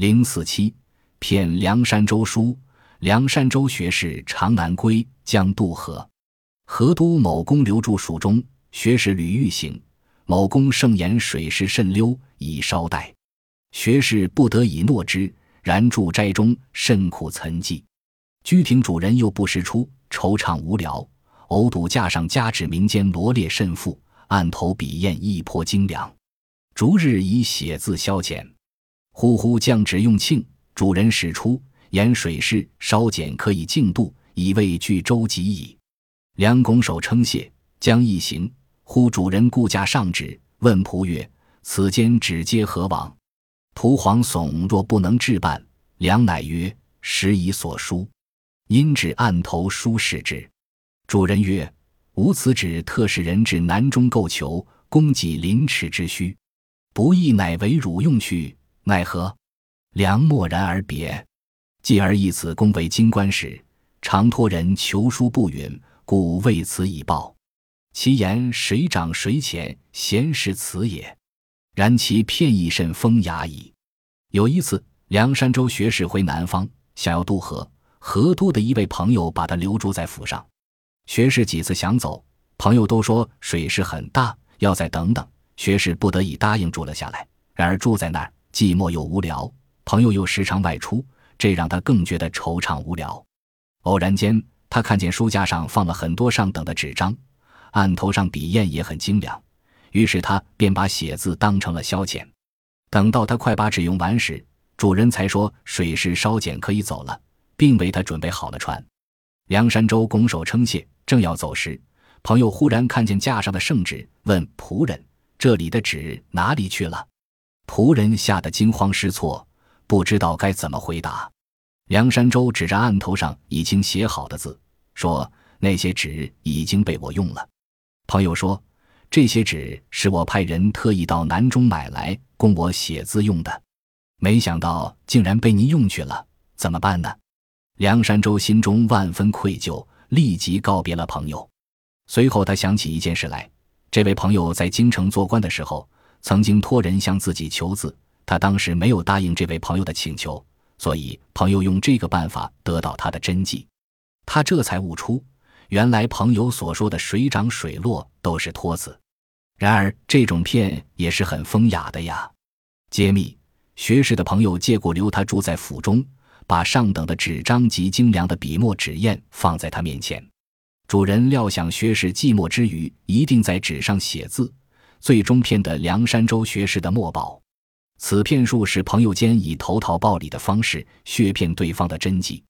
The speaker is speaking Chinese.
零四七，骗梁山州书。梁山州学士常南归，将渡河。河都某公留住蜀中学士吕玉行。某公盛言水势甚溜，以稍待。学士不得已诺之。然住斋中，甚苦岑寂。居亭主人又不时出，惆怅无聊。偶睹架上加纸民间罗列甚富，案头笔砚亦颇精良。逐日以写字消遣。呼呼降旨用庆，主人使出言水势稍减，可以径渡，以为具舟楫矣。梁拱手称谢，将一行。呼主人顾驾上旨，问仆曰：“此间指接何往？”仆惶悚若不能置办，梁乃曰：“时以所书。”因指案头书示之。主人曰：“吾此旨特使人至南中购求，供给临池之需，不义乃为汝用去，奈何？”梁默然而别。继而以此公为京官时，常托人求书不允，故为此以报。其言水涨水浅，闲是此也。然其片意甚风雅矣。有一次，梁山州学士回南方，想要渡河，河都的一位朋友把他留住在府上。学士几次想走，朋友都说水势很大，要再等等。学士不得已答应住了下来。然而住在那儿寂寞又无聊，朋友又时常外出，这让他更觉得惆怅无聊。偶然间，他看见书架上放了很多上等的纸张，案头上笔砚也很精良。于是他便把写字当成了消遣。等到他快把纸用完时，主人才说水势稍减，可以走了，并为他准备好了船。梁山州拱手称谢，正要走时，朋友忽然看见架上的圣旨，问仆人：“这里的纸哪里去了？”仆人吓得惊慌失措，不知道该怎么回答。梁山州指着案头上已经写好的字，说：“那些纸已经被我用了。”朋友说。这些纸是我派人特意到南中买来供我写字用的，没想到竟然被您用去了，怎么办呢？梁山州心中万分愧疚，立即告别了朋友。随后他想起一件事来：这位朋友在京城做官的时候，曾经托人向自己求字，他当时没有答应这位朋友的请求，所以朋友用这个办法得到他的真迹。他这才悟出。原来朋友所说的水涨水落都是托词，然而这种骗也是很风雅的呀。揭秘：学士的朋友借故留他住在府中，把上等的纸张及精良的笔墨纸砚放在他面前。主人料想学士寂寞之余一定在纸上写字，最终骗得梁山州学士的墨宝。此骗术是朋友间以投桃报李的方式削骗对方的真迹。